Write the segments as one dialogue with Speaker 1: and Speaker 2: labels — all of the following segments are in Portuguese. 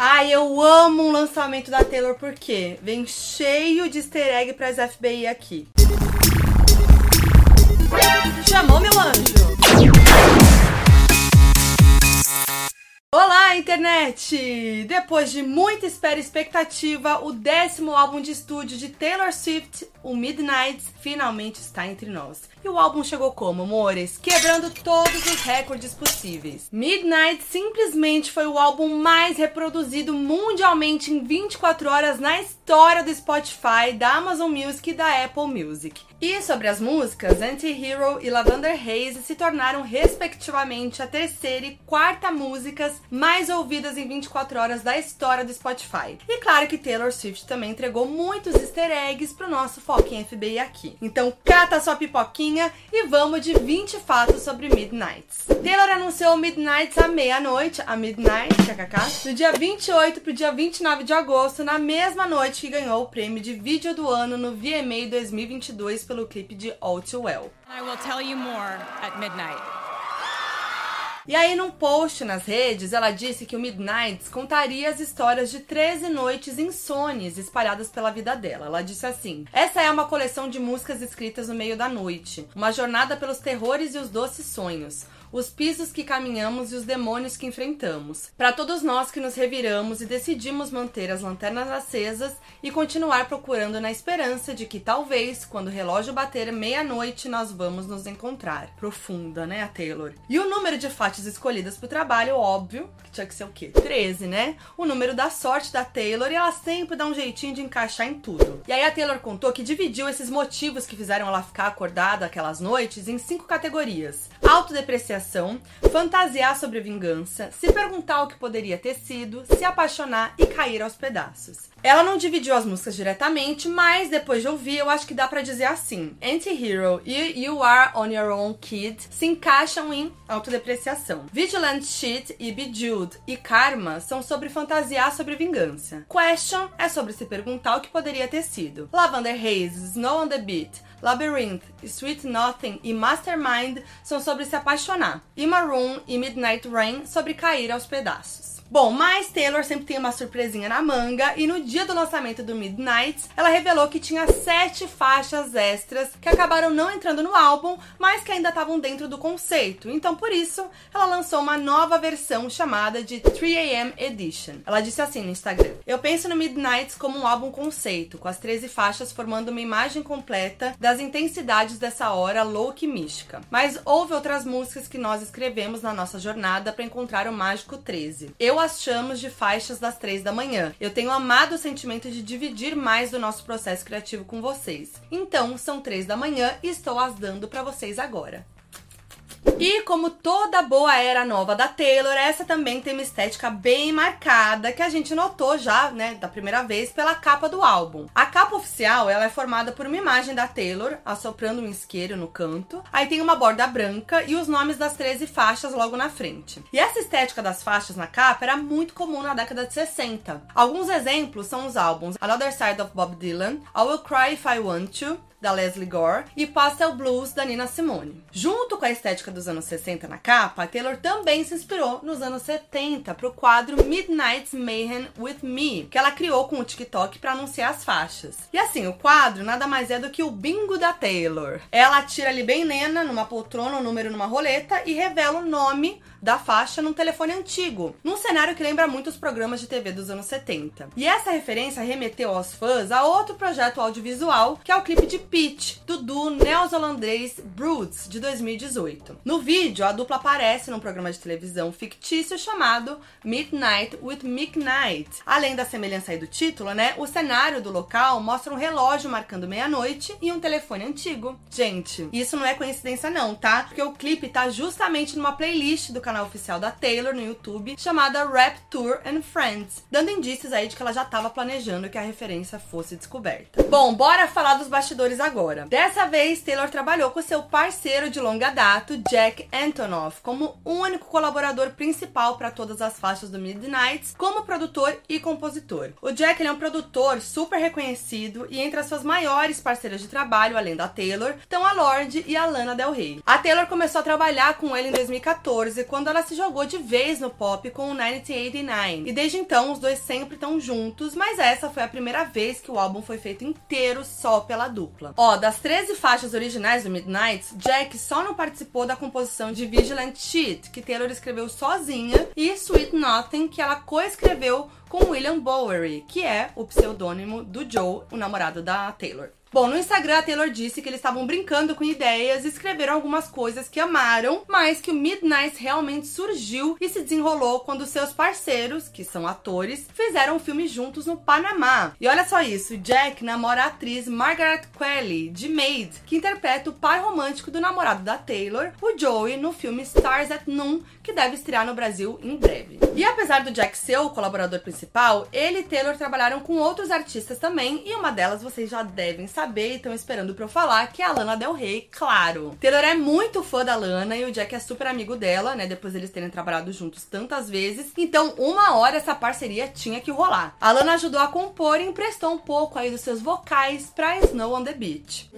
Speaker 1: Ai, eu amo um lançamento da Taylor porque vem cheio de easter egg pras FBI aqui. Chamou meu anjo! Olá, internet! Depois de muita espera e expectativa, o décimo álbum de estúdio de Taylor Swift, o Midnight, finalmente está entre nós. E o álbum chegou como, amores? Quebrando todos os recordes possíveis. Midnight simplesmente foi o álbum mais reproduzido mundialmente em 24 horas na história do Spotify, da Amazon Music e da Apple Music. E sobre as músicas, Anti-Hero e Lavender Haze se tornaram respectivamente a terceira e quarta músicas mais ouvidas em 24 horas da história do Spotify. E claro que Taylor Swift também entregou muitos easter eggs pro nosso foco em FBI aqui. Então cata sua pipoquinha e vamos de 20 fatos sobre Midnights. Taylor anunciou Midnights à meia-noite, a Midnight, kkk, do dia 28 pro dia 29 de agosto, na mesma noite que ganhou o prêmio de vídeo do ano no VMA 2022 pelo clipe de All Too Well.
Speaker 2: I will tell you more at midnight.
Speaker 1: E aí, num post nas redes, ela disse que o Midnights contaria as histórias de 13 noites insones espalhadas pela vida dela. Ela disse assim: Essa é uma coleção de músicas escritas no meio da noite, uma jornada pelos terrores e os doces sonhos os pisos que caminhamos e os demônios que enfrentamos. Para todos nós que nos reviramos e decidimos manter as lanternas acesas e continuar procurando na esperança de que talvez, quando o relógio bater meia-noite, nós vamos nos encontrar. Profunda, né, a Taylor? E o número de faixas escolhidas para o trabalho, óbvio, que tinha que ser o quê? 13, né? O número da sorte da Taylor e ela sempre dá um jeitinho de encaixar em tudo. E aí a Taylor contou que dividiu esses motivos que fizeram ela ficar acordada aquelas noites em cinco categorias: autodepreciação, fantasiar sobre vingança, se perguntar o que poderia ter sido, se apaixonar e cair aos pedaços. Ela não dividiu as músicas diretamente, mas depois de ouvir, eu acho que dá para dizer assim: Anti-Hero e You Are On Your Own Kid se encaixam em autodepreciação. Vigilant Shit e Bejeweled e Karma são sobre fantasiar sobre vingança. Question é sobre se perguntar o que poderia ter sido. Lavender Haze, Snow on the Beat, Labyrinth, Sweet Nothing e Mastermind são sobre se apaixonar. E Maroon e Midnight Rain sobre cair aos pedaços. Bom, mas Taylor sempre tem uma surpresinha na manga e no dia do lançamento do Midnight, ela revelou que tinha sete faixas extras que acabaram não entrando no álbum, mas que ainda estavam dentro do conceito. Então, por isso, ela lançou uma nova versão chamada de 3AM Edition. Ela disse assim no Instagram: Eu penso no Midnight como um álbum conceito, com as 13 faixas formando uma imagem completa das intensidades dessa hora louca e mística. Mas houve outras músicas que nós escrevemos na nossa jornada para encontrar o mágico 13. Eu as chamos de faixas das três da manhã. Eu tenho amado o sentimento de dividir mais do nosso processo criativo com vocês. Então, são três da manhã e estou as dando para vocês agora. E como toda boa era nova da Taylor, essa também tem uma estética bem marcada que a gente notou já, né, da primeira vez pela capa do álbum. A capa oficial, ela é formada por uma imagem da Taylor assoprando um isqueiro no canto. Aí tem uma borda branca e os nomes das 13 faixas logo na frente. E essa estética das faixas na capa era muito comum na década de 60. Alguns exemplos são os álbuns Another Side of Bob Dylan, I Will Cry If I Want To, da Leslie Gore, e Pastel Blues, da Nina Simone. Junto com a estética dos anos 60 na capa, Taylor também se inspirou nos anos 70 para o quadro Midnight Mayhem With Me, que ela criou com o TikTok para anunciar as faixas. E assim, o quadro nada mais é do que o bingo da Taylor. Ela tira ali bem nena, numa poltrona, o um número numa roleta e revela o nome da faixa num telefone antigo, num cenário que lembra muito os programas de TV dos anos 70. E essa referência remeteu aos fãs a outro projeto audiovisual, que é o clipe de Pitch, do duo neozelandês Broods, de 2018. No vídeo, a dupla aparece num programa de televisão fictício chamado Midnight with Mick Knight. Além da semelhança aí do título, né, o cenário do local mostra um relógio marcando meia-noite e um telefone antigo. Gente, isso não é coincidência não, tá? Porque o clipe tá justamente numa playlist do canal oficial da Taylor no YouTube, chamada Rap Tour and Friends, dando indícios aí de que ela já estava planejando que a referência fosse descoberta. Bom, bora falar dos bastidores agora. Dessa vez, Taylor trabalhou com seu parceiro de longa data, Jack Antonoff, como único colaborador principal para todas as faixas do Midnight, como produtor e compositor. O Jack é um produtor super reconhecido e entre as suas maiores parceiras de trabalho, além da Taylor, estão a Lorde e a Lana Del Rey. A Taylor começou a trabalhar com ele em 2014, quando ela se jogou de vez no pop com o 1989. E desde então os dois sempre estão juntos, mas essa foi a primeira vez que o álbum foi feito inteiro só pela dupla. Ó, das 13 faixas originais do Midnight, Jack só não participou da composição de Vigilant Cheat, que Taylor escreveu sozinha, e Sweet Nothing, que ela coescreveu com William Bowery, que é o pseudônimo do Joe, o namorado da Taylor. Bom, no Instagram a Taylor disse que eles estavam brincando com ideias e escreveram algumas coisas que amaram, mas que o Midnight realmente surgiu e se desenrolou quando seus parceiros, que são atores, fizeram um filme juntos no Panamá. E olha só isso, Jack namora a atriz Margaret Qualley, de Maid, que interpreta o pai romântico do namorado da Taylor, o Joey, no filme Stars at Noon, que deve estrear no Brasil em breve. E apesar do Jack ser o colaborador principal, ele e Taylor trabalharam com outros artistas também, e uma delas vocês já devem saber e estão esperando pra eu falar, que é a Lana Del Rey, claro. Taylor é muito fã da Lana e o Jack é super amigo dela, né? Depois eles terem trabalhado juntos tantas vezes. Então, uma hora essa parceria tinha que rolar. A Lana ajudou a compor e emprestou um pouco aí dos seus vocais pra Snow on the Beach.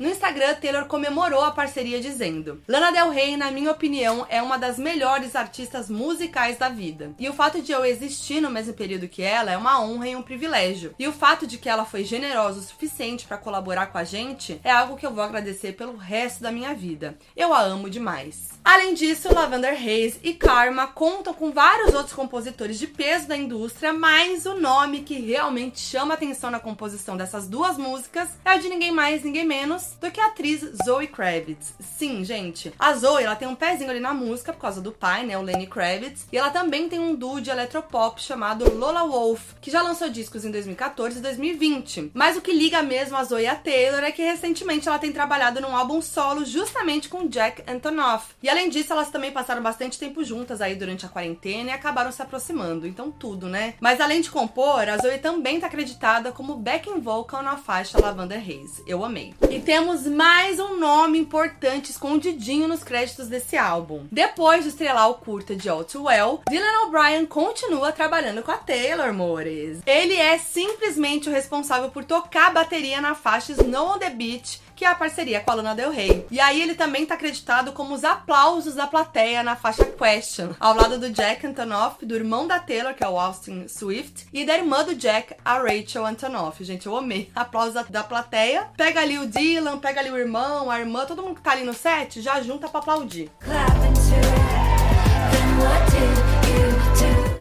Speaker 1: No Instagram, Taylor comemorou a parceria dizendo: Lana Del Rey, na minha opinião, é uma das melhores artistas musicais da vida. E o fato de eu existir no mesmo período que ela é uma honra e um privilégio. E o fato de que ela foi generosa o suficiente para colaborar com a gente é algo que eu vou agradecer pelo resto da minha vida. Eu a amo demais. Além disso, Lavender Haze e Karma contam com vários outros compositores de peso da indústria, mas o nome que realmente chama atenção na composição dessas duas músicas é o de ninguém mais, ninguém menos do que a atriz Zoe Kravitz. Sim, gente, a Zoe ela tem um pezinho ali na música por causa do pai, né, o Lenny Kravitz, e ela também tem um duo de eletropop chamado Lola Wolf, que já lançou discos em 2014 e 2020. Mas o que liga mesmo a Zoe e a Taylor é que recentemente ela tem trabalhado num álbum solo justamente com Jack Antonoff. E além disso, elas também passaram bastante tempo juntas aí durante a quarentena e acabaram se aproximando. Então, tudo, né? Mas além de compor, a Zoe também tá acreditada como backing vocal na faixa Lavender Haze. Eu amei. E temos mais um nome importante escondidinho nos créditos desse álbum. Depois de estrelar o curta de All Too Well, Dylan O'Brien continua trabalhando com a Taylor, amores. Ele é simplesmente o responsável por tocar a bateria na faixa Snow on the Beach que é a parceria com a Lana Del Rey. E aí ele também tá acreditado como os aplausos da plateia na faixa Question, ao lado do Jack Antonoff, do irmão da Taylor, que é o Austin Swift, e da irmã do Jack, a Rachel Antonoff. Gente, eu amei. Aplausos da, da plateia. Pega ali o Dylan, pega ali o irmão, a irmã, todo mundo que tá ali no set, já junta pra aplaudir.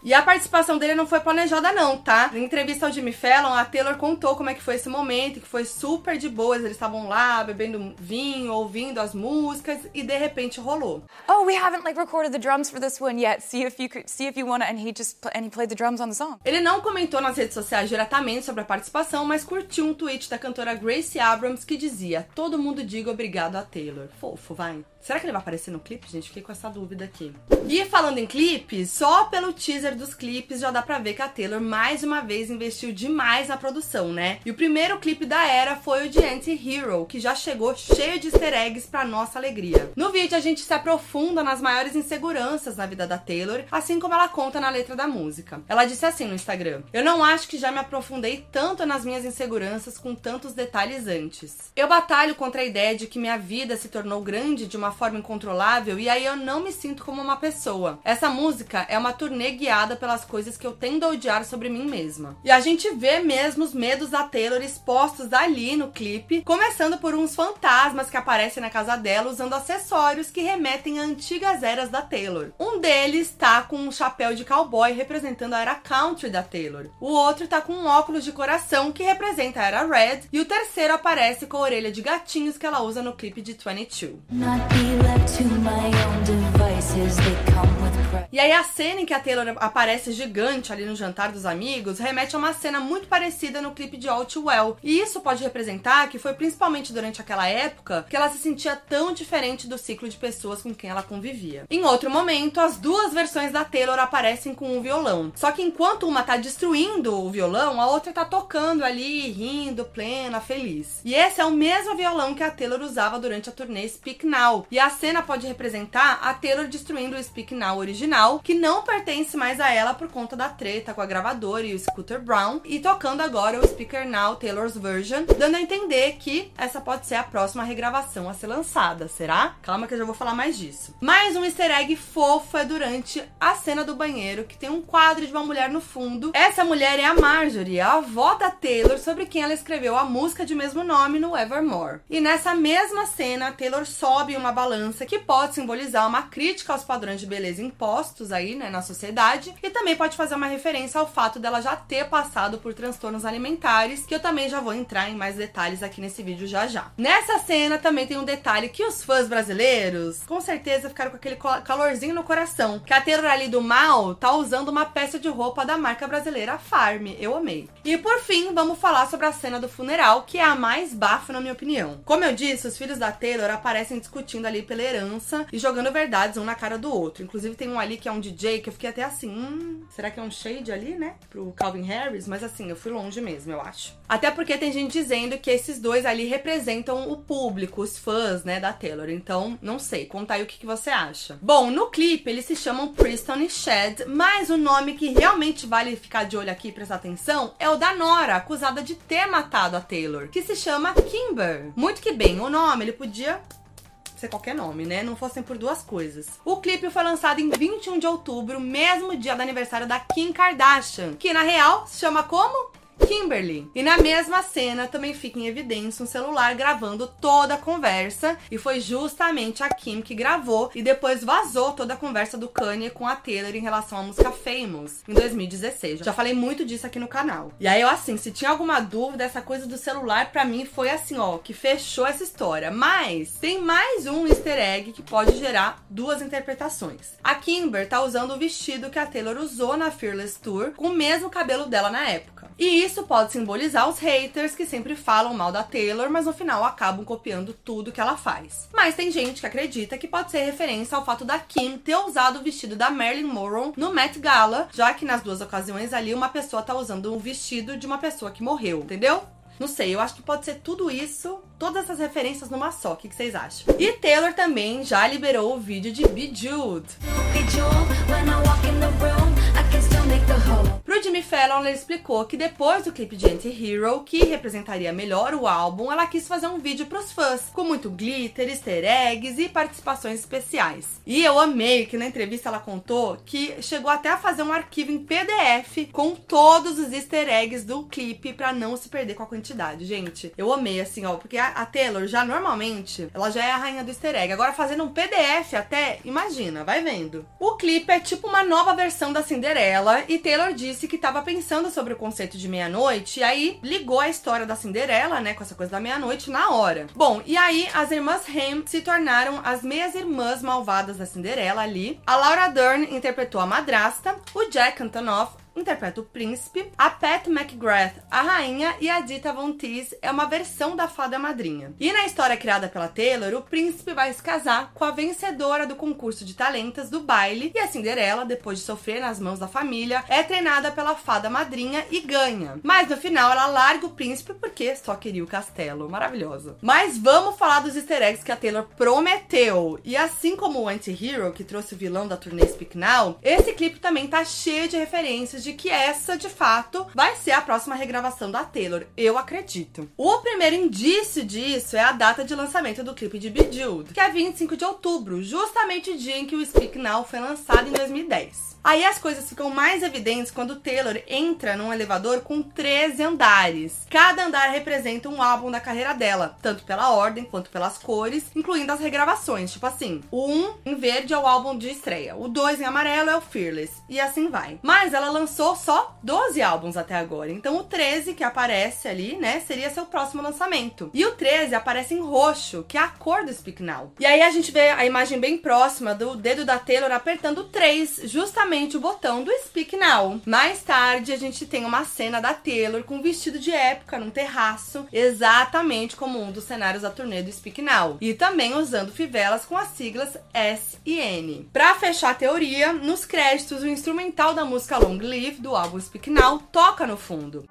Speaker 1: E a participação dele não foi planejada, não, tá? Em entrevista ao Jimmy Fallon, a Taylor contou como é que foi esse momento, que foi super de boas. Eles estavam lá bebendo vinho, ouvindo as músicas e de repente rolou.
Speaker 2: Oh, we haven't like recorded the drums for this one yet. See if you could see if you wanna. And he just and he played the drums on the song.
Speaker 1: Ele não comentou nas redes sociais diretamente sobre a participação, mas curtiu um tweet da cantora Gracie Abrams que dizia: Todo mundo diga obrigado a Taylor. Fofo, vai. Será que ele vai aparecer no clipe, gente? Fiquei com essa dúvida aqui. E falando em clipes, só pelo teaser dos clipes já dá pra ver que a Taylor mais uma vez investiu demais na produção, né? E o primeiro clipe da era foi o de Anti-Hero, que já chegou cheio de easter eggs pra nossa alegria. No vídeo a gente se aprofunda nas maiores inseguranças na vida da Taylor, assim como ela conta na letra da música. Ela disse assim no Instagram: Eu não acho que já me aprofundei tanto nas minhas inseguranças com tantos detalhes antes. Eu batalho contra a ideia de que minha vida se tornou grande de uma forma incontrolável e aí eu não me sinto como uma pessoa. Essa música é uma turnê guiada pelas coisas que eu tendo a odiar sobre mim mesma. E a gente vê mesmo os medos da Taylor expostos ali no clipe, começando por uns fantasmas que aparecem na casa dela usando acessórios que remetem a antigas eras da Taylor. Um deles tá com um chapéu de cowboy representando a era country da Taylor. O outro tá com um óculos de coração que representa a era red e o terceiro aparece com a orelha de gatinhos que ela usa no clipe de 22. left to my own devices. They come with E aí a cena em que a Taylor aparece gigante ali no jantar dos amigos remete a uma cena muito parecida no clipe de All Well. E isso pode representar que foi principalmente durante aquela época que ela se sentia tão diferente do ciclo de pessoas com quem ela convivia. Em outro momento, as duas versões da Taylor aparecem com um violão. Só que enquanto uma tá destruindo o violão, a outra tá tocando ali, rindo, plena, feliz. E esse é o mesmo violão que a Taylor usava durante a turnê Speak Now. E a cena pode representar a Taylor destruindo o Speak Now original Now, que não pertence mais a ela por conta da treta com a gravadora e o Scooter Brown, e tocando agora o Speaker Now Taylor's Version, dando a entender que essa pode ser a próxima regravação a ser lançada, será? Calma que eu já vou falar mais disso. Mais um easter egg fofo é durante a cena do banheiro, que tem um quadro de uma mulher no fundo. Essa mulher é a Marjorie, a avó da Taylor, sobre quem ela escreveu a música de mesmo nome no Evermore. E nessa mesma cena, Taylor sobe uma balança que pode simbolizar uma crítica aos padrões de beleza impostos aí, né, na sociedade, e também pode fazer uma referência ao fato dela já ter passado por transtornos alimentares, que eu também já vou entrar em mais detalhes aqui nesse vídeo já já. Nessa cena também tem um detalhe que os fãs brasileiros com certeza ficaram com aquele calorzinho no coração, que a Taylor ali do mal tá usando uma peça de roupa da marca brasileira Farm. Eu amei. E por fim, vamos falar sobre a cena do funeral, que é a mais bafa na minha opinião. Como eu disse, os filhos da Taylor aparecem discutindo ali pela herança e jogando verdades um na cara do outro. Inclusive tem um ali que é um DJ que eu fiquei até assim, hum, será que é um shade ali, né? Pro Calvin Harris? Mas assim, eu fui longe mesmo, eu acho. Até porque tem gente dizendo que esses dois ali representam o público, os fãs, né, da Taylor. Então, não sei, conta aí o que, que você acha. Bom, no clipe eles se chamam Preston e Shed, mas o nome que realmente vale ficar de olho aqui e prestar atenção é o da Nora, acusada de ter matado a Taylor, que se chama Kimber. Muito que bem, o nome ele podia ser qualquer nome, né? Não fossem por duas coisas. O clipe foi lançado em 21 de outubro, mesmo dia do aniversário da Kim Kardashian, que na real se chama como? Kimberly. E na mesma cena também fica em evidência um celular gravando toda a conversa, e foi justamente a Kim que gravou e depois vazou toda a conversa do Kanye com a Taylor em relação à música Famous em 2016. Já falei muito disso aqui no canal. E aí eu assim, se tinha alguma dúvida, essa coisa do celular para mim foi assim, ó, que fechou essa história. Mas tem mais um easter egg que pode gerar duas interpretações. A Kimber tá usando o vestido que a Taylor usou na Fearless Tour com o mesmo cabelo dela na época. E isso pode simbolizar os haters que sempre falam mal da Taylor, mas no final acabam copiando tudo que ela faz. Mas tem gente que acredita que pode ser referência ao fato da Kim ter usado o vestido da Marilyn Monroe no Met Gala, já que nas duas ocasiões ali uma pessoa tá usando o vestido de uma pessoa que morreu, entendeu? Não sei, eu acho que pode ser tudo isso, todas essas referências numa só. O que, vocês acham? E Taylor também já liberou o vídeo de Bejeweled. Pro Jimmy Fallon, ela explicou que depois do clipe de Anti-Hero, que representaria melhor o álbum, ela quis fazer um vídeo pros fãs, com muito glitter, easter eggs e participações especiais. E eu amei que na entrevista ela contou que chegou até a fazer um arquivo em PDF com todos os easter eggs do clipe para não se perder com a quantidade. Gente, eu amei assim, ó, porque a, Taylor já normalmente, ela já é a rainha do easter egg. Agora fazendo um PDF até, imagina, vai vendo. O clipe é tipo uma nova versão da Cinderela e Taylor disse que estava pensando sobre o conceito de meia-noite e aí ligou a história da Cinderela, né, com essa coisa da meia-noite na hora. Bom, e aí as irmãs Ham se tornaram as meias irmãs malvadas da Cinderela ali. A Laura Dern interpretou a madrasta, o Jack Antonoff interpreta o príncipe, a Pat McGrath, a rainha, e a Dita Von Teese é uma versão da fada madrinha. E na história criada pela Taylor, o príncipe vai se casar com a vencedora do concurso de talentos do baile, e a Cinderela, depois de sofrer nas mãos da família, é treinada pela fada madrinha e ganha. Mas no final ela larga o príncipe porque só queria o castelo. Maravilhoso. Mas vamos falar dos easter eggs que a Taylor prometeu. E assim como o Anti-Hero, que trouxe o vilão da turnê Speak Now, esse clipe também tá cheio de referências de que essa, de fato, vai ser a próxima regravação da Taylor. Eu acredito. O primeiro indício disso é a data de lançamento do clipe de Bejeweled, que é 25 de outubro, justamente o dia em que o Speak Now foi lançado em 2010. Aí as coisas ficam mais evidentes quando Taylor entra num elevador com 13 andares. Cada andar representa um álbum da carreira dela, tanto pela ordem quanto pelas cores, incluindo as regravações. Tipo assim, o 1 em verde é o álbum de estreia, o 2 em amarelo é o Fearless, e assim vai. Mas ela lançou só 12 álbuns até agora, então o 13 que aparece ali, né, seria seu próximo lançamento. E o 13 aparece em roxo, que é a cor do Speak Now. E aí a gente vê a imagem bem próxima do dedo da Taylor apertando o 3, justamente o botão do Speak Now. Mais tarde, a gente tem uma cena da Taylor com um vestido de época num terraço, exatamente como um dos cenários da turnê do Speak Now. E também usando fivelas com as siglas S e N. Pra fechar a teoria, nos créditos, o instrumental da música Long Live do álbum Speak Now toca no fundo.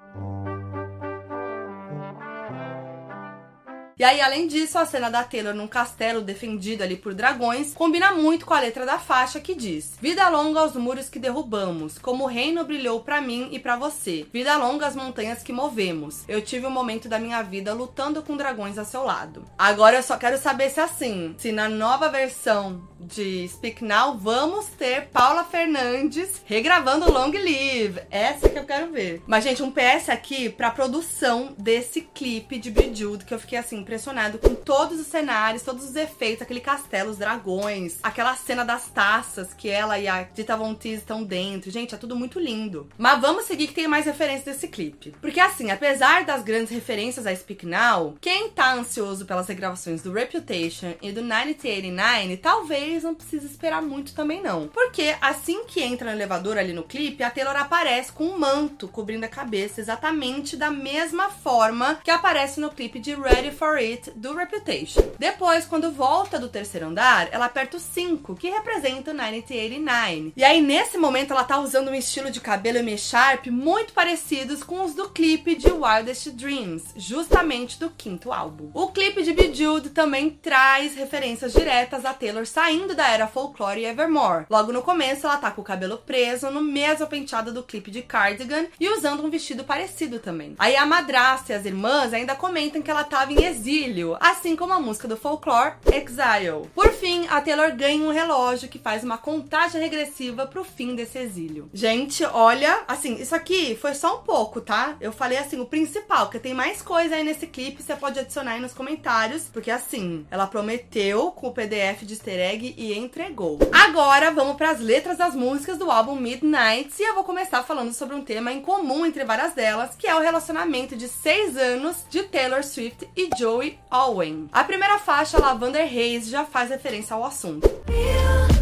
Speaker 1: E aí, além disso, a cena da Taylor num castelo defendido ali por dragões combina muito com a letra da faixa que diz: Vida longa aos muros que derrubamos, como o reino brilhou para mim e para você. Vida longa às montanhas que movemos. Eu tive um momento da minha vida lutando com dragões a seu lado. Agora eu só quero saber se assim, se na nova versão de Speak Now vamos ter Paula Fernandes regravando Long Live. Essa que eu quero ver. Mas gente, um PS aqui pra produção desse clipe de Bejeweled que eu fiquei assim impressionado com todos os cenários, todos os efeitos, aquele castelo, os dragões, aquela cena das taças que ela e a Dita Von Teese estão dentro. Gente, é tudo muito lindo. Mas vamos seguir que tem mais referências desse clipe. Porque assim, apesar das grandes referências a Speak Now, quem tá ansioso pelas regravações do Reputation e do 1989, talvez não precise esperar muito também não. Porque assim que entra no elevador ali no clipe, a Taylor aparece com um manto cobrindo a cabeça exatamente da mesma forma que aparece no clipe de Ready for It do Reputation. Depois, quando volta do terceiro andar, ela aperta o 5, que representa o 1989. E aí, nesse momento, ela tá usando um estilo de cabelo e sharp muito parecidos com os do clipe de Wildest Dreams, justamente do quinto álbum. O clipe de Bejeweled também traz referências diretas a Taylor saindo da era folklore e Evermore. Logo no começo, ela tá com o cabelo preso, no mesmo penteado do clipe de Cardigan e usando um vestido parecido também. Aí a madrasta e as irmãs ainda comentam que ela tava em exílio, assim como a música do folklore Exile. Por fim, a Taylor ganha um relógio que faz uma contagem regressiva pro fim desse exílio. Gente, olha, assim, isso aqui foi só um pouco, tá? Eu falei assim, o principal, porque tem mais coisa aí nesse clipe, você pode adicionar aí nos comentários, porque assim, ela prometeu com o PDF de easter egg e entregou. Agora vamos para as letras das músicas do álbum Midnight e eu vou começar falando sobre um tema em comum entre várias delas, que é o relacionamento de seis anos de Taylor Swift e Joey Owen. A primeira faixa, Lavender Haze, já faz referência ao assunto. Taylor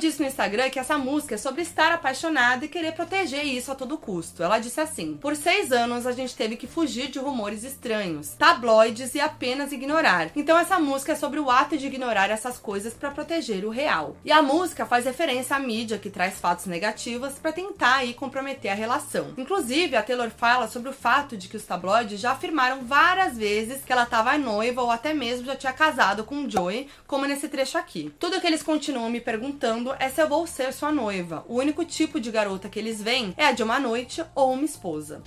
Speaker 1: disse no Instagram que essa música é sobre estar apaixonada e querer proteger isso a todo custo. Ela disse assim: Por seis anos a gente teve que fugir de rumores estranhos, tabloides e apenas ignorar. Então essa música é sobre o ato de ignorar essas coisas para proteger o real. E a música faz referência à mídia que traz fatos negativos para tentar aí comprometer a relação. Inclusive, a Taylor fala sobre o fato de que os tabloides já afirmaram várias vezes que ela estava noiva ou até mesmo já tinha casado com o Joey, como nesse trecho aqui. Tudo que eles continuam me perguntando perguntando é eu vou ser sua noiva. O único tipo de garota que eles veem é a de uma noite ou uma esposa.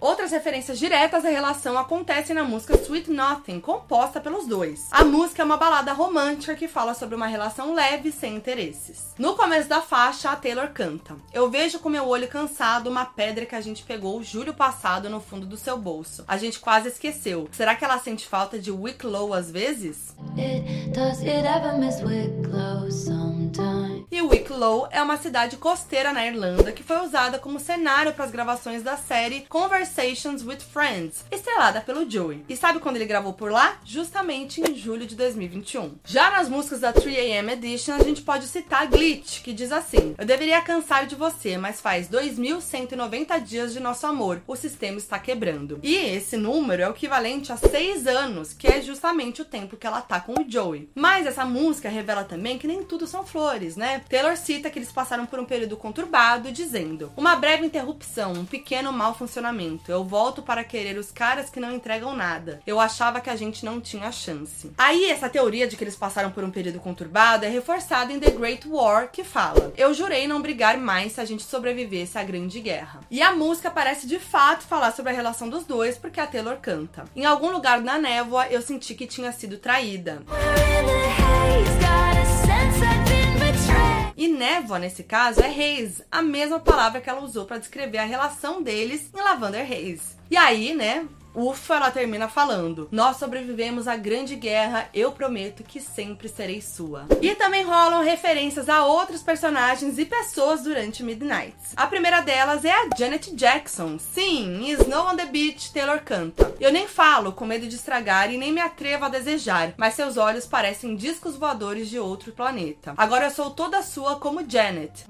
Speaker 1: Outras referências diretas à relação acontecem na música Sweet Nothing, composta pelos dois. A música é uma balada romântica que fala sobre uma relação leve sem interesses. No começo da faixa, a Taylor canta: Eu vejo com meu olho cansado uma pedra que a gente pegou julho passado no fundo do seu bolso. A gente quase esqueceu. Será que ela sente falta de Wicklow às vezes? It, does it ever miss Wicklow sometime? E Wicklow é uma cidade costeira na Irlanda que foi usada como cenário para as gravações da série Conversations with Friends, estrelada pelo Joey. E sabe quando ele gravou por lá? Justamente em julho de 2021. Já nas músicas da 3AM Edition, a gente pode citar Glitch, que diz assim: Eu deveria cansar de você, mas faz 2.190 dias de nosso amor. O sistema está quebrando. E esse número é o equivalente a 6 anos, que é justamente o tempo que ela tá com o Joey. Mas essa música revela também que nem tudo são flores, né? Taylor cita que eles passaram por um período conturbado, dizendo: Uma breve interrupção, um pequeno mau funcionamento. Eu volto para querer os caras que não entregam nada. Eu achava que a gente não tinha chance. Aí, essa teoria de que eles passaram por um período conturbado é reforçada em The Great War, que fala: Eu jurei não brigar mais se a gente sobrevivesse à Grande Guerra. E a música parece de fato falar sobre a relação dos dois, porque a Taylor canta. Em algum lugar na névoa, eu senti que tinha sido traída. E névoa, nesse caso, é haze, a mesma palavra que ela usou para descrever a relação deles em Lavender Haze. E aí, né, Ufa, ela termina falando: Nós sobrevivemos à grande guerra, eu prometo que sempre serei sua. E também rolam referências a outros personagens e pessoas durante Midnight. A primeira delas é a Janet Jackson. Sim, em Snow on the Beach, Taylor canta. Eu nem falo com medo de estragar e nem me atrevo a desejar, mas seus olhos parecem discos voadores de outro planeta. Agora eu sou toda sua como Janet.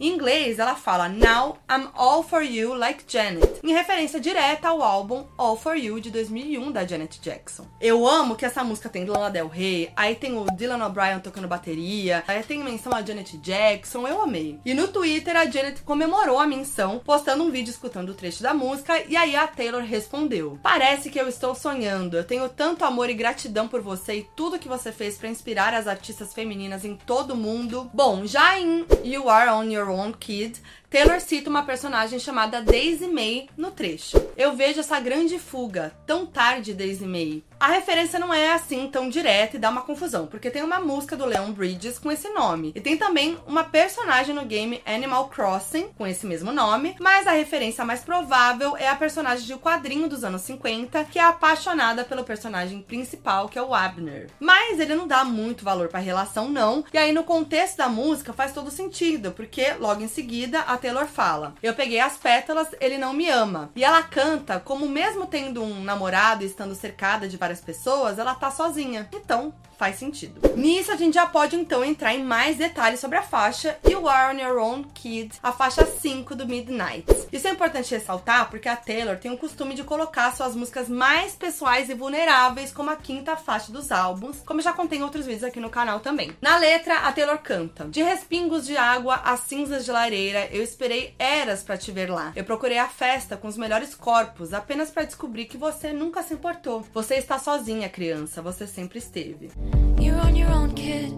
Speaker 1: Em inglês, ela fala Now I'm all For You Like Janet, em referência direta ao álbum All For You de 2001 da Janet Jackson. Eu amo que essa música tem Lana Del Rey, aí tem o Dylan O'Brien tocando bateria, aí tem menção a Janet Jackson, eu amei. E no Twitter a Janet comemorou a menção, postando um vídeo escutando o trecho da música, e aí a Taylor respondeu: Parece que eu estou sonhando, eu tenho tanto amor e gratidão por você e tudo que você fez para inspirar as artistas femininas em todo o mundo. Bom, já em You Are On Your Own Kid, Taylor cita uma personagem chamada Daisy May no trecho. Eu vejo essa grande fuga, tão tarde, Daisy May. A referência não é assim tão direta e dá uma confusão, porque tem uma música do Leon Bridges com esse nome. E tem também uma personagem no game Animal Crossing com esse mesmo nome, mas a referência mais provável é a personagem de um quadrinho dos anos 50, que é apaixonada pelo personagem principal, que é o Abner. Mas ele não dá muito valor para a relação não, e aí no contexto da música faz todo sentido, porque logo em seguida a Taylor fala: Eu peguei as pétalas, ele não me ama. E ela canta como, mesmo tendo um namorado e estando cercada de várias pessoas, ela tá sozinha. Então, faz sentido. Nisso, a gente já pode então entrar em mais detalhes sobre a faixa You Are on Your Own Kid, a faixa 5 do Midnight. Isso é importante ressaltar porque a Taylor tem o costume de colocar suas músicas mais pessoais e vulneráveis como a quinta faixa dos álbuns, como já contei em outros vídeos aqui no canal também. Na letra, a Taylor canta: De respingos de água a cinzas de lareira, eu esperei eras para te ver lá. Eu procurei a festa com os melhores corpos, apenas para descobrir que você nunca se importou. Você está sozinha, criança, você sempre esteve. You're on your own, kid.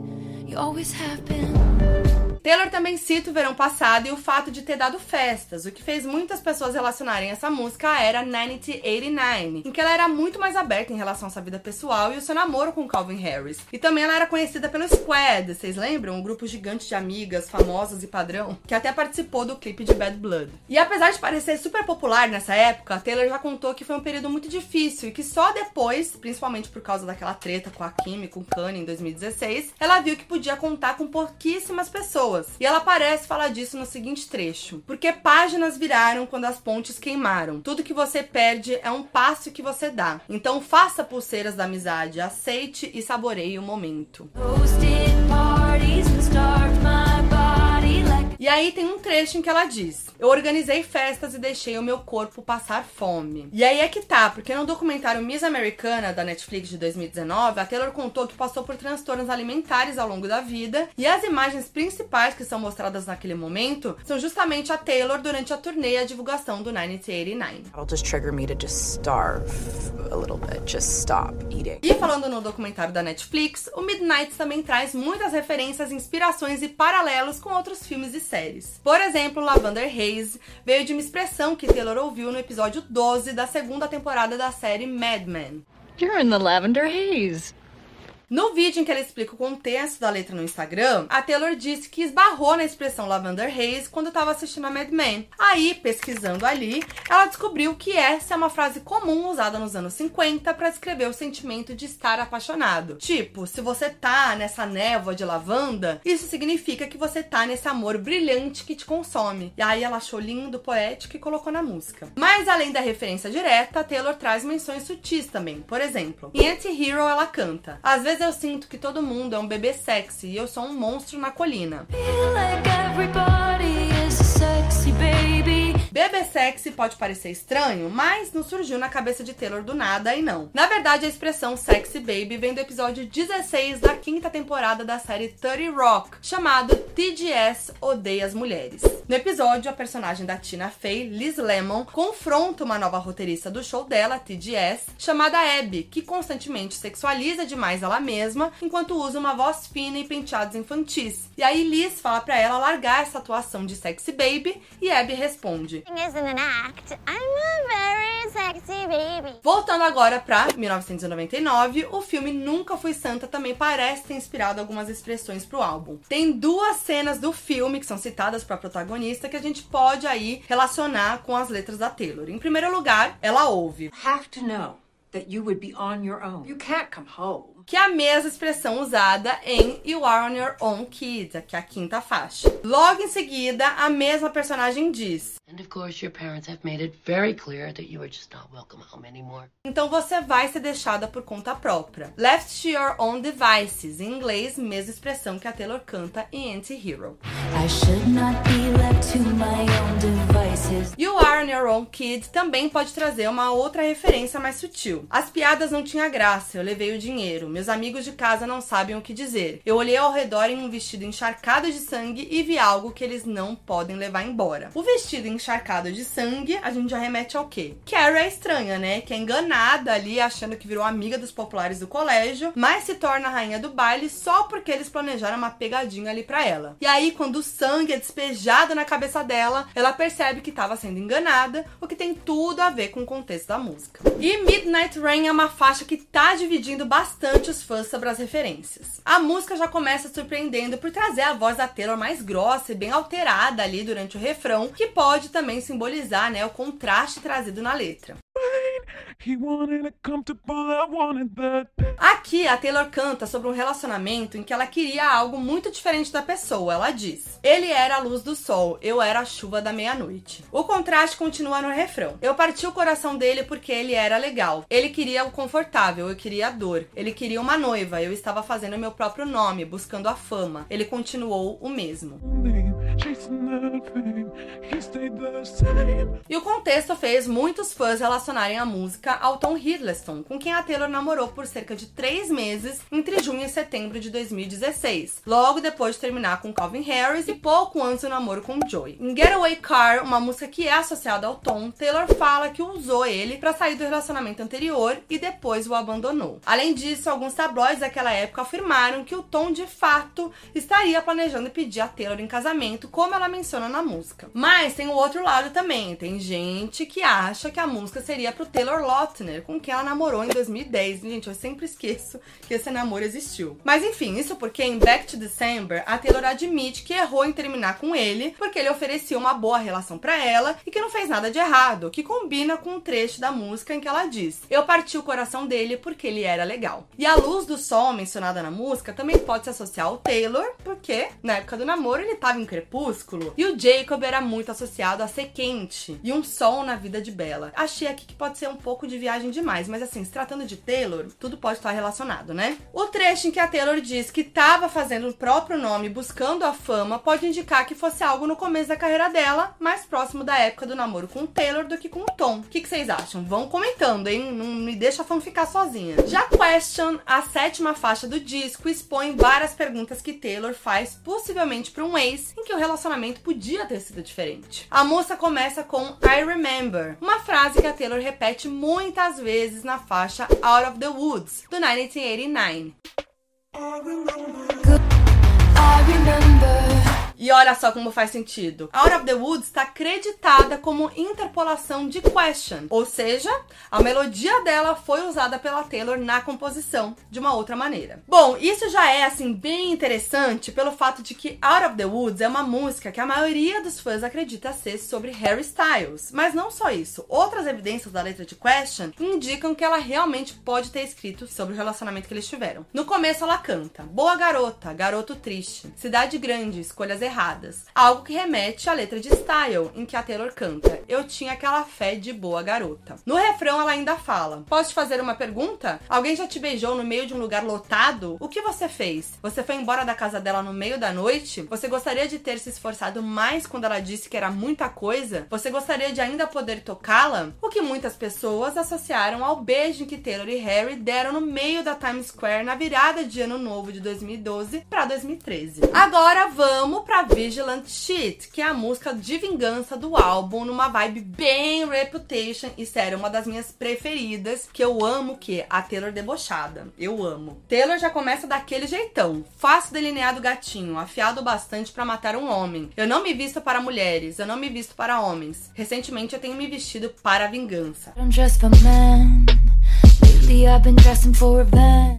Speaker 1: You always have been. Taylor também cita o verão passado e o fato de ter dado festas, o que fez muitas pessoas relacionarem essa música à era 1989, em que ela era muito mais aberta em relação à sua vida pessoal e o seu namoro com Calvin Harris. E também ela era conhecida pelo Squad, vocês lembram? Um grupo gigante de amigas, famosas e padrão, que até participou do clipe de Bad Blood. E apesar de parecer super popular nessa época, Taylor já contou que foi um período muito difícil e que só depois, principalmente por causa daquela treta com a Kim e com Kanye em 2016, ela viu que podia contar com pouquíssimas pessoas pessoas. E ela parece falar disso no seguinte trecho: Porque páginas viraram quando as pontes queimaram. Tudo que você perde é um passo que você dá. Então faça pulseiras da amizade, aceite e saboreie o momento. E aí tem um trecho em que ela diz: Eu organizei festas e deixei o meu corpo passar fome. E aí é que tá, porque no documentário Miss Americana da Netflix de 2019, a Taylor contou que passou por transtornos alimentares ao longo da vida, e as imagens principais que são mostradas naquele momento são justamente a Taylor durante a turnê e a divulgação do 1989. It'll just trigger me to just starve a little bit, just stop eating. E falando no documentário da Netflix, o Midnight também traz muitas referências, inspirações e paralelos com outros filmes e séries. Por exemplo, Lavender Haze veio de uma expressão que Taylor ouviu no episódio 12 da segunda temporada da série Mad Men. You're in the Lavender Haze. No vídeo em que ela explica o contexto da letra no Instagram, a Taylor disse que esbarrou na expressão Lavender Haze quando estava assistindo a Mad Men. Aí, pesquisando ali, ela descobriu que essa é uma frase comum usada nos anos 50 para descrever o sentimento de estar apaixonado. Tipo, se você tá nessa névoa de lavanda, isso significa que você tá nesse amor brilhante que te consome. E aí ela achou lindo, poético e colocou na música. Mas além da referência direta, a Taylor traz menções sutis também. Por exemplo, em Anti-Hero ela canta: Às vezes vezes eu sinto que todo mundo é um bebê sexy e eu sou um monstro na colina. Feel like Bebê sexy pode parecer estranho, mas não surgiu na cabeça de Taylor do nada e não. Na verdade, a expressão sexy baby vem do episódio 16 da quinta temporada da série 30 Rock, chamado TGS Odeia as Mulheres. No episódio, a personagem da Tina Fey, Liz Lemon, confronta uma nova roteirista do show dela, TGS, chamada Abby, que constantemente sexualiza demais ela mesma, enquanto usa uma voz fina e penteados infantis. E aí Liz fala para ela largar essa atuação de sexy baby e Abby responde: Voltando agora pra 1999, o filme Nunca Fui Santa também parece ter inspirado algumas expressões pro álbum. Tem duas cenas do filme que são citadas pra protagonista que a gente pode aí relacionar com as letras da Taylor. Em primeiro lugar, ela ouve:
Speaker 3: Have to know that you would be on your own. You can't come home
Speaker 1: que é a mesma expressão usada em You Are On Your Own Kid, que é a quinta faixa. Logo em seguida, a mesma personagem diz: And of course your parents have made it very clear that you are just not welcome home anymore. Então você vai ser deixada por conta própria. Left to your own devices, em inglês, mesma expressão que a Taylor canta em Anti-Hero. I should not be left to my own devices. You Are On Your Own Kid também pode trazer uma outra referência mais sutil. As piadas não tinham graça, eu levei o dinheiro. Meus amigos de casa não sabem o que dizer. Eu olhei ao redor em um vestido encharcado de sangue e vi algo que eles não podem levar embora. O vestido encharcado de sangue, a gente já remete ao quê? Carrie é estranha, né? Que é enganada ali, achando que virou amiga dos populares do colégio, mas se torna rainha do baile só porque eles planejaram uma pegadinha ali para ela. E aí, quando o sangue é despejado na cabeça dela, ela percebe que estava sendo enganada, o que tem tudo a ver com o contexto da música. E Midnight Rain é uma faixa que tá dividindo bastante os fãs sobre as referências. A música já começa surpreendendo por trazer a voz da Taylor mais grossa e bem alterada ali durante o refrão, que pode também simbolizar né, o contraste trazido na letra. Aqui a Taylor canta sobre um relacionamento em que ela queria algo muito diferente da pessoa. Ela diz: Ele era a luz do sol, eu era a chuva da meia-noite. O contraste continua no refrão. Eu parti o coração dele porque ele era legal. Ele queria o confortável, eu queria a dor. Ele queria uma noiva, eu estava fazendo meu próprio nome, buscando a fama. Ele continuou o mesmo. E o contexto fez muitos fãs relacionarem a música ao Tom Hiddleston, com quem a Taylor namorou por cerca de três meses entre junho e setembro de 2016, logo depois de terminar com Calvin Harris e pouco antes do namoro com Joey. Em Getaway Car, uma música que é associada ao Tom, Taylor fala que usou ele para sair do relacionamento anterior e depois o abandonou. Além disso, alguns tabloides daquela época afirmaram que o Tom de fato estaria planejando pedir a Taylor em casamento, como ela menciona na música. Mas tem o outro lado também, tem gente que acha que a música seria pro Taylor Lautner, com quem ela namorou em 2010. Gente, eu sempre esqueço que esse namoro existiu. Mas enfim, isso porque em Back to December, a Taylor admite que errou em terminar com ele, porque ele oferecia uma boa relação para ela e que não fez nada de errado, que combina com um trecho da música em que ela diz: Eu parti o coração dele porque ele era legal. E a luz do sol mencionada na música também pode se associar ao Taylor, porque na época do namoro ele tava em crepúsculo e o Jacob era muito associado a ser quente e um sol na vida de Bella. Achei aqui que pode ser um pouco de viagem demais, mas assim, se tratando de Taylor, tudo pode estar relacionado, né? O trecho em que a Taylor diz que estava fazendo o próprio nome buscando a fama pode indicar que fosse algo no começo da carreira dela, mais próximo da época do namoro com o Taylor do que com o Tom. O que, que vocês acham? Vão comentando, hein? Não me deixa a fã ficar sozinha. Já Question, a sétima faixa do disco, expõe várias perguntas que Taylor faz, possivelmente para um ex, em que o relacionamento podia ter sido diferente. A música começa com I Remember, uma frase que a Taylor repete muitas vezes na faixa Out of the Woods, do 1989. I remember. I remember. E olha só como faz sentido. Out of the Woods está acreditada como interpolação de Question, ou seja, a melodia dela foi usada pela Taylor na composição de uma outra maneira. Bom, isso já é assim bem interessante pelo fato de que Out of the Woods é uma música que a maioria dos fãs acredita ser sobre Harry Styles, mas não só isso. Outras evidências da letra de Question indicam que ela realmente pode ter escrito sobre o relacionamento que eles tiveram. No começo ela canta: Boa garota, garoto triste, cidade grande, escolhas erradas. Algo que remete à letra de Style, em que a Taylor canta: Eu tinha aquela fé de boa garota. No refrão, ela ainda fala: Posso te fazer uma pergunta? Alguém já te beijou no meio de um lugar lotado? O que você fez? Você foi embora da casa dela no meio da noite? Você gostaria de ter se esforçado mais quando ela disse que era muita coisa? Você gostaria de ainda poder tocá-la? O que muitas pessoas associaram ao beijo que Taylor e Harry deram no meio da Times Square na virada de ano novo de 2012 para 2013. Agora vamos para Vigilant Shit, que é a música de vingança do álbum, numa vibe bem Reputation. E sério, uma das minhas preferidas, que eu amo, que é a Taylor debochada. Eu amo. Taylor já começa daquele jeitão. Fácil delineado gatinho, afiado bastante para matar um homem. Eu não me visto para mulheres, eu não me visto para homens. Recentemente eu tenho me vestido para vingança. I'm just.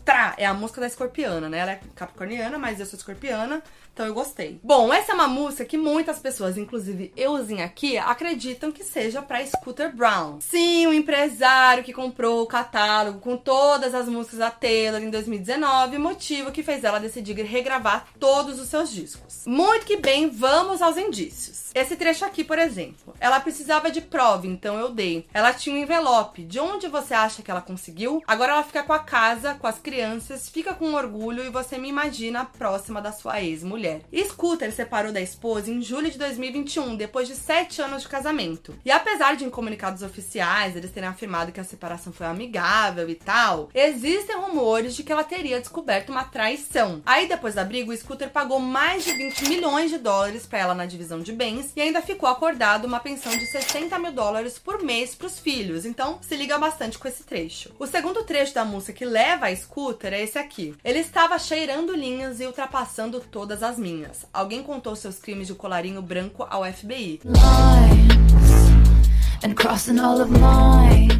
Speaker 1: Tra é a música da escorpiana, né? Ela é capricorniana, mas eu sou escorpiana. Então eu gostei. Bom, essa é uma música que muitas pessoas, inclusive euzinha aqui, acreditam que seja para Scooter Brown. Sim, o empresário que comprou o catálogo com todas as músicas da Taylor em 2019, motivo que fez ela decidir regravar todos os seus discos. Muito que bem, vamos aos indícios. Esse trecho aqui, por exemplo. Ela precisava de prova, então eu dei. Ela tinha um envelope. De onde você acha que ela conseguiu? Agora ela fica com a casa, com as crianças, fica com orgulho e você me imagina próxima da sua ex-mulher. Scooter separou da esposa em julho de 2021, depois de sete anos de casamento. E apesar de em comunicados oficiais eles terem afirmado que a separação foi amigável e tal, existem rumores de que ela teria descoberto uma traição. Aí depois da briga, o Scooter pagou mais de 20 milhões de dólares para ela na divisão de bens e ainda ficou acordado uma pensão de 60 mil dólares por mês para os filhos. Então se liga bastante com esse trecho. O segundo trecho da música que leva a scooter é esse aqui. Ele estava cheirando linhas e ultrapassando todas as minhas. Alguém contou seus crimes de colarinho branco ao FBI.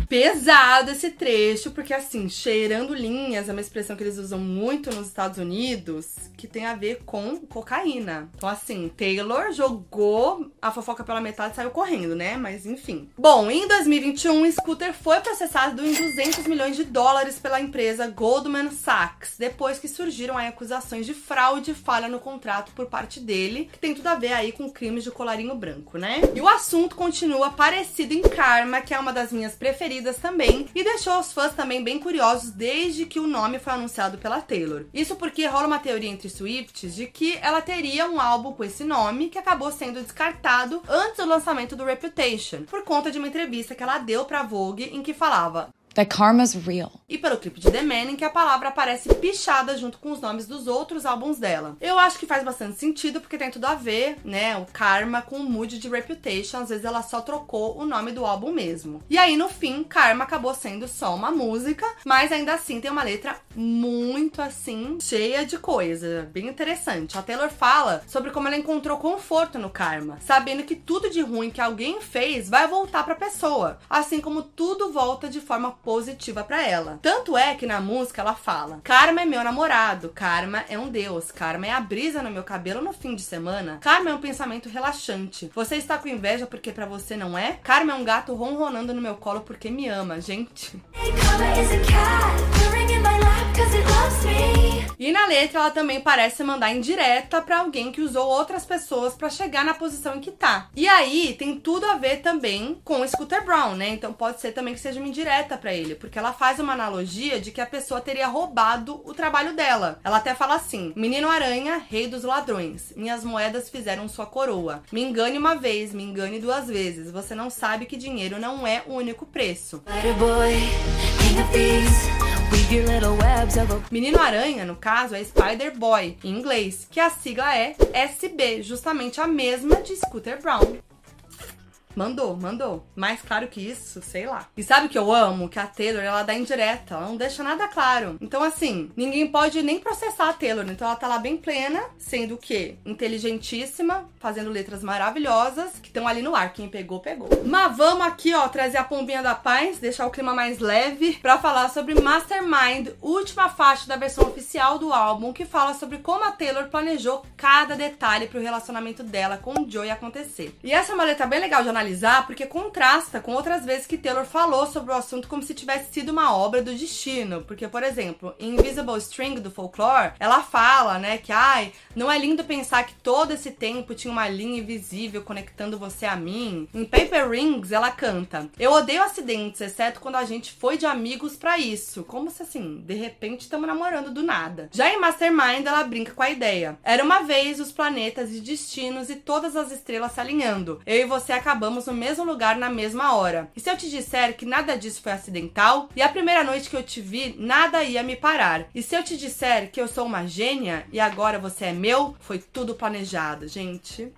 Speaker 1: Pesado esse trecho, porque assim, cheirando linhas é uma expressão que eles usam muito nos Estados Unidos, que tem a ver com cocaína. Então, assim, Taylor jogou a fofoca pela metade e saiu correndo, né? Mas enfim. Bom, em 2021, Scooter foi processado em 200 milhões de dólares pela empresa Goldman Sachs, depois que surgiram aí acusações de fraude e falha no contrato por parte dele, que tem tudo a ver aí com crimes de colarinho branco, né? E o assunto continua parecido em Karma, que é uma das minhas preferidas também, e deixou os fãs também bem curiosos desde que o nome foi anunciado pela Taylor. Isso porque rola uma teoria entre Swifts de que ela teria um álbum com esse nome que acabou sendo descartado antes do lançamento do Reputation, por conta de uma entrevista que ela deu pra Vogue em que falava:
Speaker 2: That karma's real.
Speaker 1: E pelo clipe de The Man, em que a palavra aparece pichada junto com os nomes dos outros álbuns dela. Eu acho que faz bastante sentido, porque tem tudo a ver, né? O Karma com o mood de Reputation. Às vezes ela só trocou o nome do álbum mesmo. E aí, no fim, Karma acabou sendo só uma música, mas ainda assim tem uma letra muito assim, cheia de coisa. Bem interessante. A Taylor fala sobre como ela encontrou conforto no Karma, sabendo que tudo de ruim que alguém fez vai voltar pra pessoa. Assim como tudo volta de forma positiva para ela. Tanto é que na música ela fala: Karma é meu namorado, Karma é um deus, Karma é a brisa no meu cabelo no fim de semana, Karma é um pensamento relaxante. Você está com inveja porque para você não é? Karma é um gato ronronando no meu colo porque me ama, gente. E na letra ela também parece mandar indireta para alguém que usou outras pessoas para chegar na posição em que tá. E aí tem tudo a ver também com Scooter Brown, né? Então pode ser também que seja uma indireta para ele, porque ela faz uma analogia de que a pessoa teria roubado o trabalho dela. Ela até fala assim: Menino Aranha, rei dos ladrões, minhas moedas fizeram sua coroa. Me engane uma vez, me engane duas vezes. Você não sabe que dinheiro não é o único preço. Menino Aranha, no caso, é Spider-Boy, em inglês, que a sigla é SB, justamente a mesma de Scooter Brown. Mandou, mandou. Mais claro que isso, sei lá. E sabe o que eu amo? Que a Taylor, ela dá indireta, ela não deixa nada claro. Então, assim, ninguém pode nem processar a Taylor. Então, ela tá lá bem plena, sendo o quê? Inteligentíssima, fazendo letras maravilhosas, que estão ali no ar. Quem pegou, pegou. Mas vamos aqui, ó, trazer a pombinha da paz, deixar o clima mais leve, pra falar sobre Mastermind, última faixa da versão oficial do álbum, que fala sobre como a Taylor planejou cada detalhe pro relacionamento dela com o Joey acontecer. E essa é uma letra bem legal de analisar analisar porque contrasta com outras vezes que Taylor falou sobre o assunto como se tivesse sido uma obra do destino. Porque, por exemplo, em Invisible String do Folklore, ela fala, né, que ai, não é lindo pensar que todo esse tempo tinha uma linha invisível conectando você a mim. Em Paper Rings, ela canta: Eu odeio acidentes, exceto quando a gente foi de amigos para isso. Como se assim, de repente estamos namorando do nada. Já em Mastermind, ela brinca com a ideia. Era uma vez os planetas e destinos e todas as estrelas se alinhando. Eu e você acabamos estávamos no mesmo lugar na mesma hora. E se eu te disser que nada disso foi acidental, e a primeira noite que eu te vi, nada ia me parar. E se eu te disser que eu sou uma gênia e agora você é meu, foi tudo planejado, gente.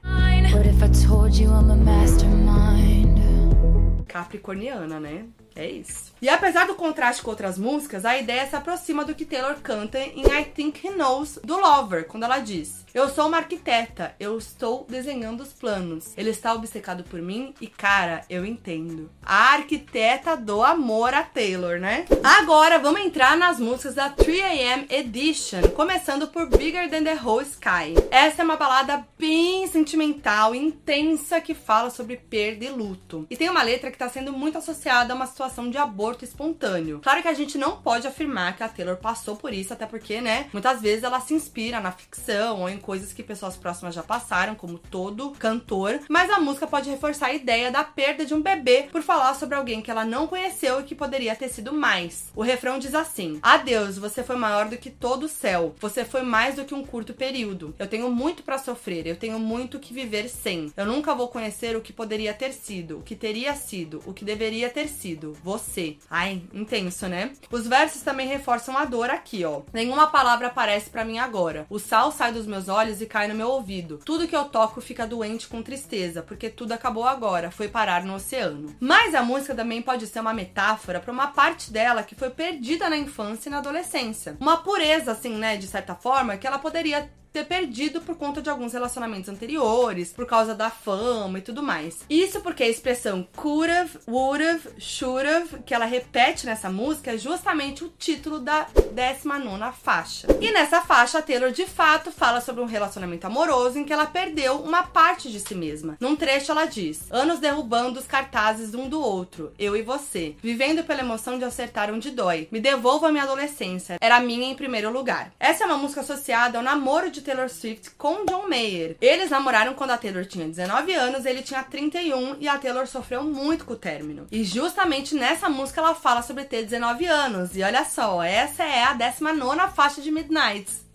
Speaker 1: Capricorniana, né? É isso. E apesar do contraste com outras músicas, a ideia se aproxima do que Taylor canta em I Think He Knows do Lover, quando ela diz: Eu sou uma arquiteta, eu estou desenhando os planos. Ele está obcecado por mim e, cara, eu entendo. A arquiteta do amor a Taylor, né? Agora vamos entrar nas músicas da 3am Edition, começando por Bigger Than the Whole Sky. Essa é uma balada bem sentimental, intensa, que fala sobre perda e luto. E tem uma letra que está sendo muito associada a uma situação de aborto espontâneo. Claro que a gente não pode afirmar que a Taylor passou por isso, até porque, né, muitas vezes ela se inspira na ficção ou em coisas que pessoas próximas já passaram, como todo cantor, mas a música pode reforçar a ideia da perda de um bebê por falar sobre alguém que ela não conheceu e que poderia ter sido mais. O refrão diz assim: Adeus, você foi maior do que todo o céu. Você foi mais do que um curto período. Eu tenho muito para sofrer, eu tenho muito que viver sem. Eu nunca vou conhecer o que poderia ter sido, o que teria sido, o que deveria ter sido. Você. Ai, intenso, né? Os versos também reforçam a dor aqui, ó. Nenhuma palavra aparece para mim agora. O sal sai dos meus olhos e cai no meu ouvido. Tudo que eu toco fica doente com tristeza, porque tudo acabou agora, foi parar no oceano. Mas a música também pode ser uma metáfora para uma parte dela que foi perdida na infância e na adolescência. Uma pureza, assim, né, de certa forma, que ela poderia ter perdido por conta de alguns relacionamentos anteriores, por causa da fama e tudo mais. Isso porque a expressão could've, would've, should've, que ela repete nessa música, é justamente o título da 19 faixa. E nessa faixa, a Taylor de fato fala sobre um relacionamento amoroso em que ela perdeu uma parte de si mesma. Num trecho, ela diz: Anos derrubando os cartazes um do outro, eu e você, vivendo pela emoção de acertar onde dói. Me devolva a minha adolescência, era minha em primeiro lugar. Essa é uma música associada ao namoro de de Taylor Swift com John Mayer. Eles namoraram quando a Taylor tinha 19 anos, ele tinha 31 e a Taylor sofreu muito com o término. E justamente nessa música ela fala sobre ter 19 anos. E olha só, essa é a 19 faixa de Midnights.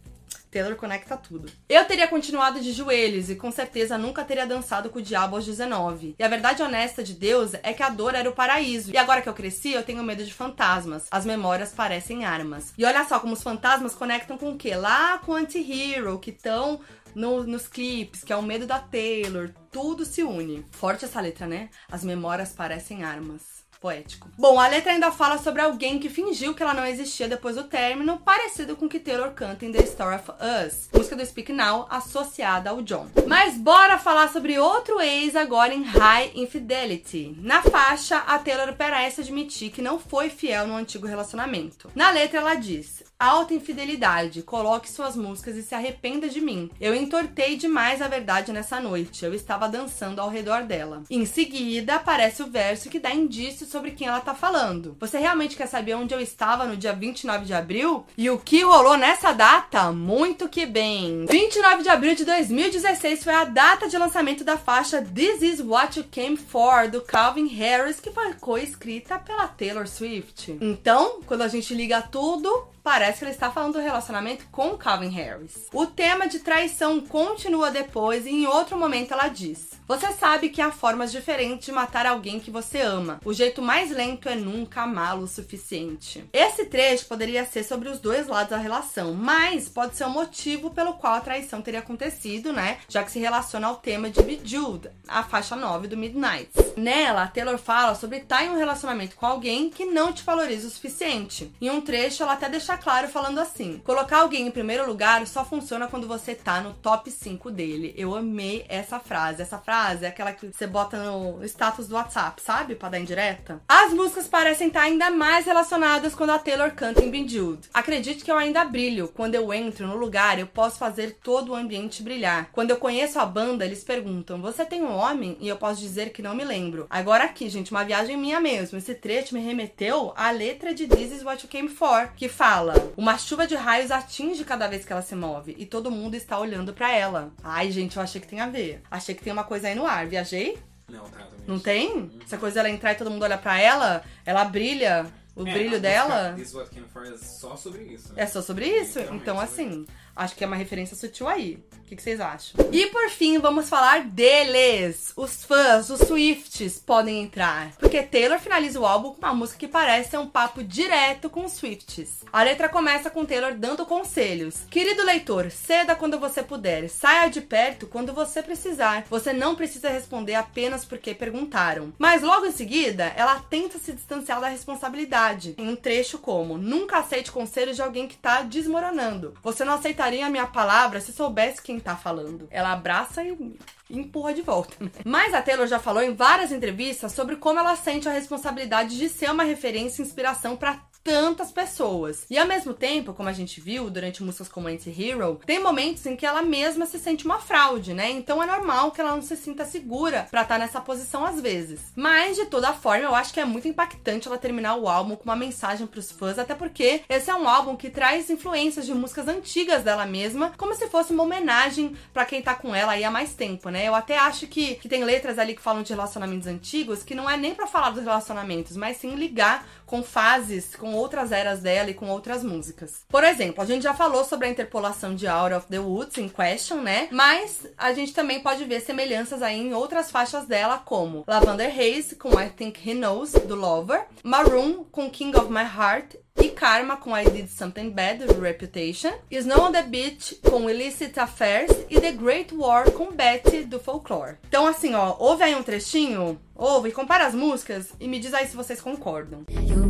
Speaker 1: Taylor conecta tudo. Eu teria continuado de joelhos e com certeza nunca teria dançado com o diabo aos 19. E a verdade honesta de Deus é que a dor era o paraíso. E agora que eu cresci, eu tenho medo de fantasmas. As memórias parecem armas. E olha só como os fantasmas conectam com o quê? Lá com Anti-Hero, que estão no, nos clipes, que é o medo da Taylor. Tudo se une. Forte essa letra, né? As memórias parecem armas poético. Bom, a letra ainda fala sobre alguém que fingiu que ela não existia depois do término, parecido com o que Taylor canta em The Story of Us, música do Speak Now associada ao John. Mas bora falar sobre outro ex agora em High Infidelity. Na faixa, a Taylor parece admitir que não foi fiel no antigo relacionamento. Na letra ela diz: alta infidelidade, coloque suas músicas e se arrependa de mim. Eu entortei demais a verdade nessa noite. Eu estava dançando ao redor dela. Em seguida, aparece o verso que dá indícios sobre quem ela tá falando. Você realmente quer saber onde eu estava no dia 29 de abril? E o que rolou nessa data? Muito que bem! 29 de abril de 2016 foi a data de lançamento da faixa This Is What You Came For, do Calvin Harris, que foi coescrita pela Taylor Swift. Então, quando a gente liga tudo, parece que ele está falando do relacionamento com Calvin Harris. O tema de traição continua depois e em outro momento ela diz: Você sabe que há formas diferentes de matar alguém que você ama. O jeito mais lento é nunca amá-lo o suficiente. Esse trecho poderia ser sobre os dois lados da relação, mas pode ser o motivo pelo qual a traição teria acontecido, né? Já que se relaciona ao tema de Bejeweled, a faixa 9 do Midnight. Nela, Taylor fala sobre estar em um relacionamento com alguém que não te valoriza o suficiente. Em um trecho, ela até deixa claro falando assim: colocar alguém em primeiro lugar só funciona quando você tá no top 5 dele. Eu amei essa frase. Essa frase é aquela que você bota no status do WhatsApp, sabe? Pra dar indireta. As músicas parecem estar ainda mais relacionadas quando a Taylor canta em Bejeweled. Acredite que eu ainda brilho. Quando eu entro no lugar, eu posso fazer todo o ambiente brilhar. Quando eu conheço a banda, eles perguntam: Você tem um homem? E eu posso dizer que não me lembro. Agora aqui, gente, uma viagem minha mesmo. Esse trecho me remeteu à letra de This Is What You Came For, que fala: Uma chuva de raios atinge cada vez que ela se move e todo mundo está olhando para ela. Ai, gente, eu achei que tem a ver. Achei que tem uma coisa aí no ar. Viajei?
Speaker 3: Não, tá.
Speaker 1: Não tem? Essa coisa ela entrar e todo mundo olha pra ela, ela brilha. o
Speaker 3: É,
Speaker 1: brilho
Speaker 3: a
Speaker 1: dela.
Speaker 3: música This What Came For é só sobre isso. né?
Speaker 1: É só sobre isso?
Speaker 3: Literalmente
Speaker 1: Então, assim, acho que é uma referência sutil aí. O que, que vocês acham? E por fim, vamos falar deles. Os fãs, os Swifts, podem entrar. Porque Taylor finaliza o álbum com uma música que parece ser um papo direto com os Swifts. A letra começa com Taylor dando conselhos. Querido leitor, ceda quando você puder. Saia de perto quando você precisar. Você não precisa responder apenas porque perguntaram. Mas logo em seguida, ela tenta se distanciar da responsabilidade. Em um trecho como: Nunca aceite conselhos de alguém que tá desmoronando. Você não aceitaria a minha palavra se soubesse quem tá falando. Ela abraça e empurra de volta, né? Mas a Taylor já falou em várias entrevistas sobre como ela sente a responsabilidade de ser uma referência e inspiração para tantas pessoas. E ao mesmo tempo, como a gente viu durante músicas como Anti-Hero, tem momentos em que ela mesma se sente uma fraude, né? Então é normal que ela não se sinta segura pra estar nessa posição às vezes. Mas de toda forma, eu acho que é muito impactante ela terminar o álbum com uma mensagem pros fãs, até porque esse é um álbum que traz influências de músicas antigas dela mesma, como se fosse uma homenagem pra quem tá com ela aí há mais tempo, né? Eu até acho que, que tem letras ali que falam de relacionamentos antigos que não é nem pra falar dos relacionamentos, mas sim ligar com fases, com outras eras dela e com outras músicas. Por exemplo, a gente já falou sobre a interpolação de Out of the Woods em Question, né? Mas a gente também pode ver semelhanças aí em outras faixas dela, como Lavender Haze com I Think He Knows, do Lover, Maroon com King of My Heart e Karma com I Did Something Bad, do Reputation, Snow on the Beach com Illicit Affairs e The Great War com Betty, do Folklore. Então, assim, ó, ouve aí um trechinho, ouve, compara as músicas e me diz aí se vocês concordam.
Speaker 4: Your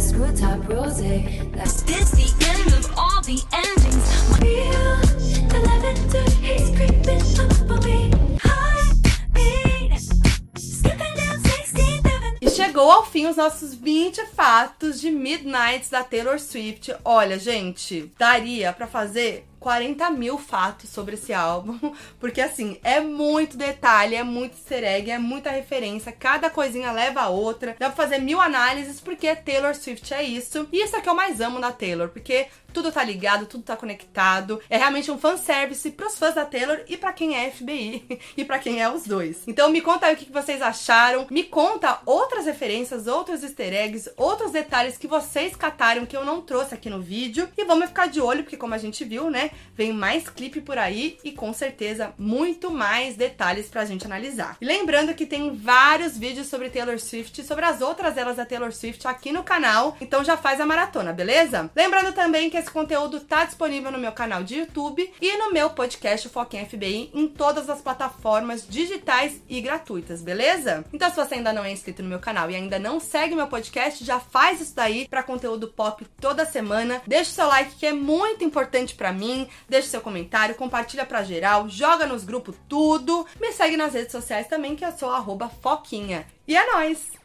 Speaker 4: screw top rose. That's this the end of all the endings. My Feel the lavender haze creeping up on me. Heartbeat, skipping down 16th Avenue.
Speaker 1: Chegou ao fim os nossos 20 fatos de Midnights da Taylor Swift. Olha, gente, daria pra fazer 40 mil fatos sobre esse álbum, porque assim, é muito detalhe, é muito easter egg, é muita referência, cada coisinha leva a outra. Dá pra fazer mil análises, porque Taylor Swift é isso. E isso é que eu mais amo na Taylor, porque tudo tá ligado, tudo tá conectado. É realmente um fanservice pros fãs da Taylor e pra quem é FBI e pra quem é os dois. Então me conta aí o que vocês acharam, me conta outras referências, outros easter outros detalhes que vocês cataram que eu não trouxe aqui no vídeo. E vamos ficar de olho, porque como a gente viu, né, vem mais clipe por aí e com certeza muito mais detalhes pra gente analisar. E lembrando que tem vários vídeos sobre Taylor Swift sobre as outras elas da Taylor Swift aqui no canal, então já faz a maratona, beleza? Lembrando também que esse conteúdo tá disponível no meu canal de YouTube e no meu podcast Foquinha FBI em todas as plataformas digitais e gratuitas, beleza? Então se você ainda não é inscrito no meu canal e ainda não segue meu podcast, já faz isso daí para conteúdo pop toda semana. Deixa o seu like que é muito importante para mim, deixa seu comentário, compartilha pra geral, joga nos grupos tudo. Me segue nas redes sociais também que eu sou Foquinha. E é nóis!